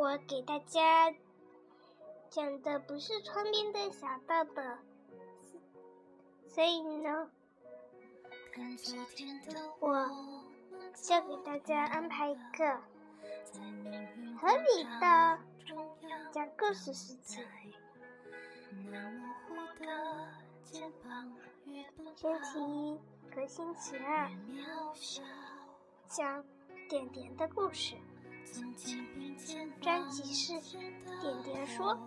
我给大家讲的不是窗边的小豆豆，所以呢，我就给大家安排一个合理的讲故事时间。星期一和星期二讲点点的故事。专辑是点点说。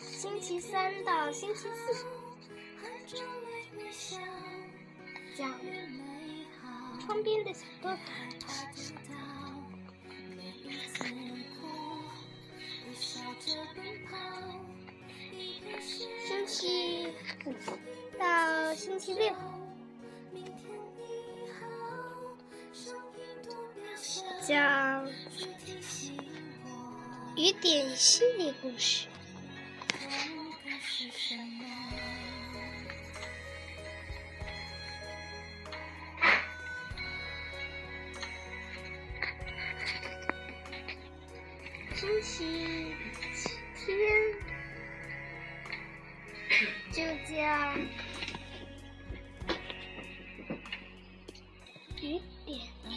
星期三到星期四。讲窗边的小豆豆。星期五到星期六讲雨点系列故事。星期天就叫雨点的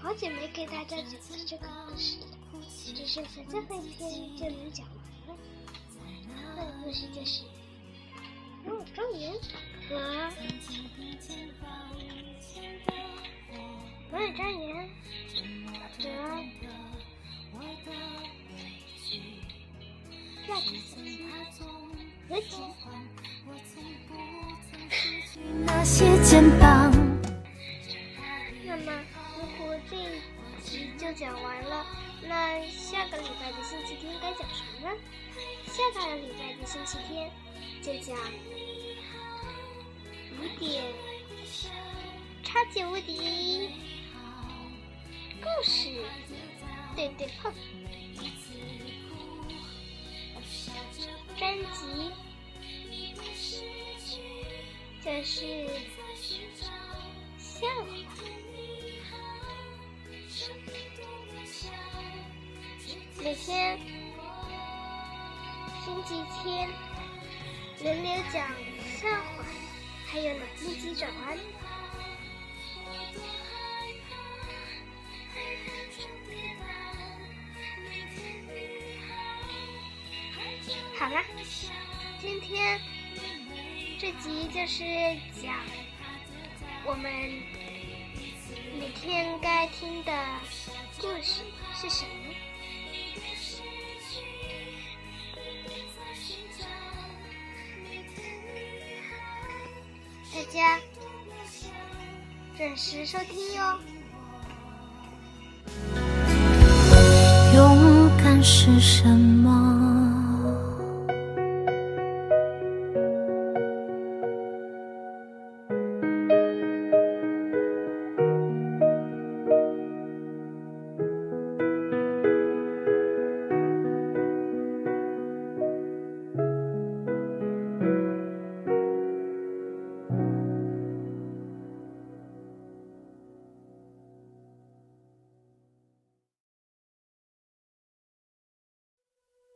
好久没给大家讲这个故事了，只剩下最后一天就能讲完了。这个故事就是。哦，庄园和摩尔庄园和亚比斯和几。那么，如果这一集就讲完了，那下个礼拜的星期天该讲什么呢？下个礼拜的星期天。就讲雨点超级无敌故事，对对碰专辑就是笑话。每天星期天。轮流讲笑话，还有脑筋急转弯。好啦，今天这集就是讲我们每天该听的故事是什么。大家准时收听哟。勇敢是什么？